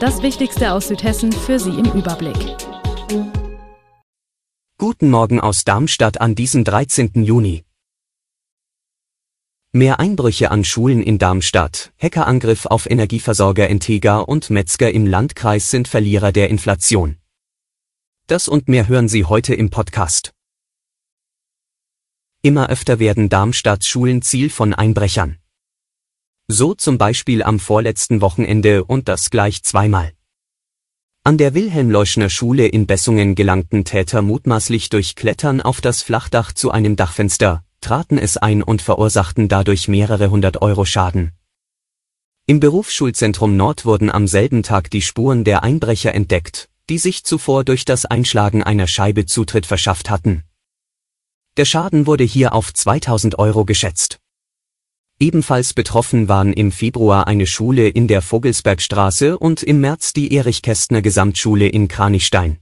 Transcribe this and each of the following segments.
Das Wichtigste aus Südhessen für Sie im Überblick. Guten Morgen aus Darmstadt an diesem 13. Juni. Mehr Einbrüche an Schulen in Darmstadt, Hackerangriff auf Energieversorger Entega und Metzger im Landkreis sind Verlierer der Inflation. Das und mehr hören Sie heute im Podcast. Immer öfter werden Darmstadts Schulen Ziel von Einbrechern. So zum Beispiel am vorletzten Wochenende und das gleich zweimal. An der Wilhelm-Leuschner Schule in Bessungen gelangten Täter mutmaßlich durch Klettern auf das Flachdach zu einem Dachfenster, traten es ein und verursachten dadurch mehrere hundert Euro Schaden. Im Berufsschulzentrum Nord wurden am selben Tag die Spuren der Einbrecher entdeckt, die sich zuvor durch das Einschlagen einer Scheibe Zutritt verschafft hatten. Der Schaden wurde hier auf 2000 Euro geschätzt. Ebenfalls betroffen waren im Februar eine Schule in der Vogelsbergstraße und im März die Erich-Kästner Gesamtschule in Kranichstein.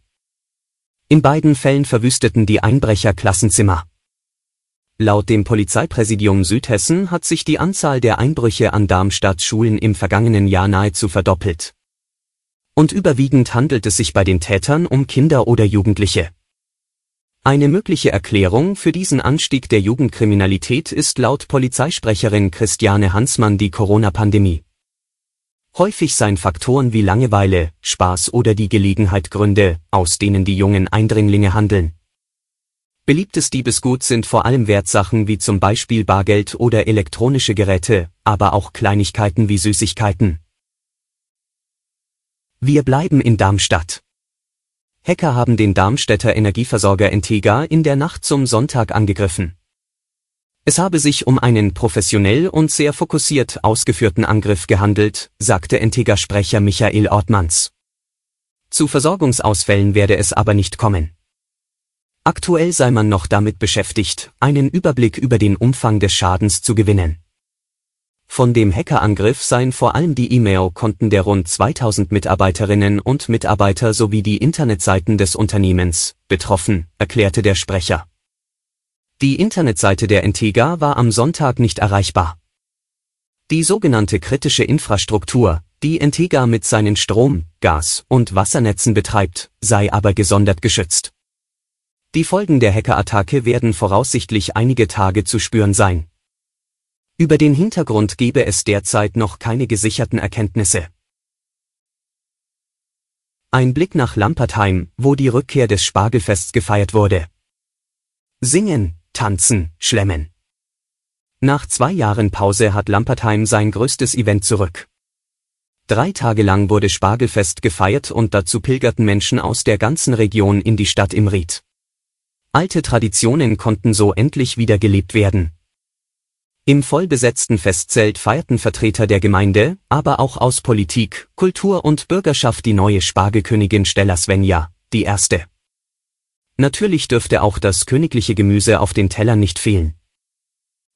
In beiden Fällen verwüsteten die Einbrecher Klassenzimmer. Laut dem Polizeipräsidium Südhessen hat sich die Anzahl der Einbrüche an Darmstadt Schulen im vergangenen Jahr nahezu verdoppelt. Und überwiegend handelt es sich bei den Tätern um Kinder oder Jugendliche. Eine mögliche Erklärung für diesen Anstieg der Jugendkriminalität ist laut Polizeisprecherin Christiane Hansmann die Corona-Pandemie. Häufig seien Faktoren wie Langeweile, Spaß oder die Gelegenheit Gründe, aus denen die jungen Eindringlinge handeln. Beliebtes Diebesgut sind vor allem Wertsachen wie zum Beispiel Bargeld oder elektronische Geräte, aber auch Kleinigkeiten wie Süßigkeiten. Wir bleiben in Darmstadt. Hacker haben den Darmstädter Energieversorger Entega in der Nacht zum Sonntag angegriffen. Es habe sich um einen professionell und sehr fokussiert ausgeführten Angriff gehandelt, sagte Entega-Sprecher Michael Ortmanns. Zu Versorgungsausfällen werde es aber nicht kommen. Aktuell sei man noch damit beschäftigt, einen Überblick über den Umfang des Schadens zu gewinnen. Von dem Hackerangriff seien vor allem die E-Mail-Konten der rund 2000 Mitarbeiterinnen und Mitarbeiter sowie die Internetseiten des Unternehmens betroffen, erklärte der Sprecher. Die Internetseite der Entega war am Sonntag nicht erreichbar. Die sogenannte kritische Infrastruktur, die Entega mit seinen Strom-, Gas- und Wassernetzen betreibt, sei aber gesondert geschützt. Die Folgen der Hackerattacke werden voraussichtlich einige Tage zu spüren sein. Über den Hintergrund gebe es derzeit noch keine gesicherten Erkenntnisse. Ein Blick nach Lampertheim, wo die Rückkehr des Spargelfests gefeiert wurde. Singen, tanzen, schlemmen. Nach zwei Jahren Pause hat Lampertheim sein größtes Event zurück. Drei Tage lang wurde Spargelfest gefeiert und dazu pilgerten Menschen aus der ganzen Region in die Stadt im Ried. Alte Traditionen konnten so endlich wieder gelebt werden. Im vollbesetzten Festzelt feierten Vertreter der Gemeinde, aber auch aus Politik, Kultur und Bürgerschaft die neue Spargelkönigin Stella Svenja, die erste. Natürlich dürfte auch das königliche Gemüse auf den Tellern nicht fehlen.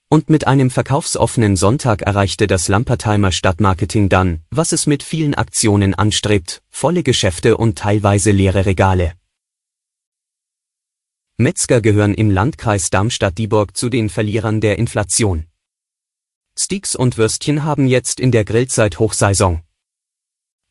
Und mit einem verkaufsoffenen Sonntag erreichte das Lampertheimer Stadtmarketing dann, was es mit vielen Aktionen anstrebt, volle Geschäfte und teilweise leere Regale. Metzger gehören im Landkreis Darmstadt-Dieburg zu den Verlierern der Inflation. Steaks und Würstchen haben jetzt in der Grillzeit Hochsaison.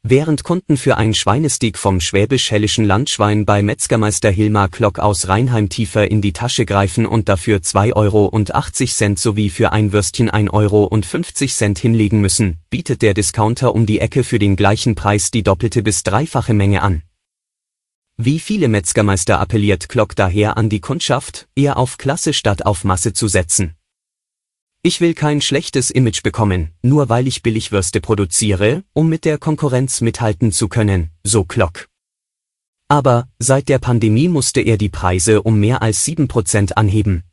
Während Kunden für ein Schweinesteak vom schwäbisch-hellischen Landschwein bei Metzgermeister Hilmar Klock aus Rheinheim tiefer in die Tasche greifen und dafür 2,80 Euro sowie für ein Würstchen 1,50 Euro hinlegen müssen, bietet der Discounter um die Ecke für den gleichen Preis die doppelte bis dreifache Menge an. Wie viele Metzgermeister appelliert Klock daher an die Kundschaft, eher auf Klasse statt auf Masse zu setzen. Ich will kein schlechtes Image bekommen, nur weil ich Billigwürste produziere, um mit der Konkurrenz mithalten zu können, so Klock. Aber, seit der Pandemie musste er die Preise um mehr als 7% anheben.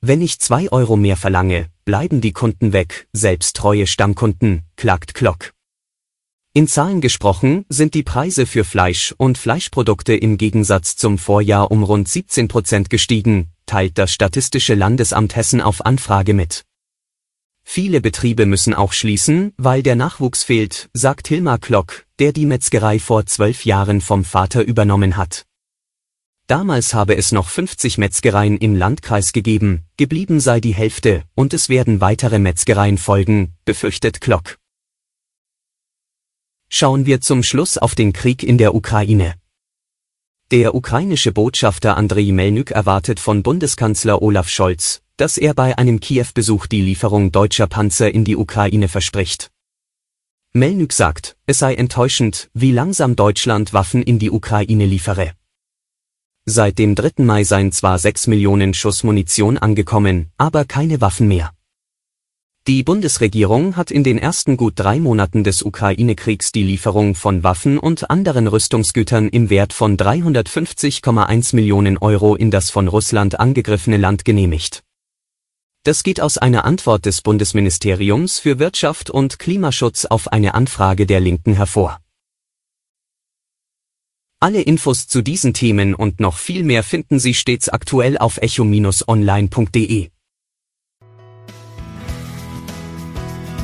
Wenn ich 2 Euro mehr verlange, bleiben die Kunden weg, selbst treue Stammkunden, klagt Klock. In Zahlen gesprochen sind die Preise für Fleisch und Fleischprodukte im Gegensatz zum Vorjahr um rund 17 Prozent gestiegen, teilt das Statistische Landesamt Hessen auf Anfrage mit. Viele Betriebe müssen auch schließen, weil der Nachwuchs fehlt, sagt Hilmar Klock, der die Metzgerei vor zwölf Jahren vom Vater übernommen hat. Damals habe es noch 50 Metzgereien im Landkreis gegeben, geblieben sei die Hälfte, und es werden weitere Metzgereien folgen, befürchtet Klock. Schauen wir zum Schluss auf den Krieg in der Ukraine. Der ukrainische Botschafter Andrei Melnyk erwartet von Bundeskanzler Olaf Scholz, dass er bei einem Kiew-Besuch die Lieferung deutscher Panzer in die Ukraine verspricht. Melnyk sagt, es sei enttäuschend, wie langsam Deutschland Waffen in die Ukraine liefere. Seit dem 3. Mai seien zwar 6 Millionen Schuss Munition angekommen, aber keine Waffen mehr. Die Bundesregierung hat in den ersten gut drei Monaten des Ukraine-Kriegs die Lieferung von Waffen und anderen Rüstungsgütern im Wert von 350,1 Millionen Euro in das von Russland angegriffene Land genehmigt. Das geht aus einer Antwort des Bundesministeriums für Wirtschaft und Klimaschutz auf eine Anfrage der Linken hervor. Alle Infos zu diesen Themen und noch viel mehr finden Sie stets aktuell auf echo-online.de.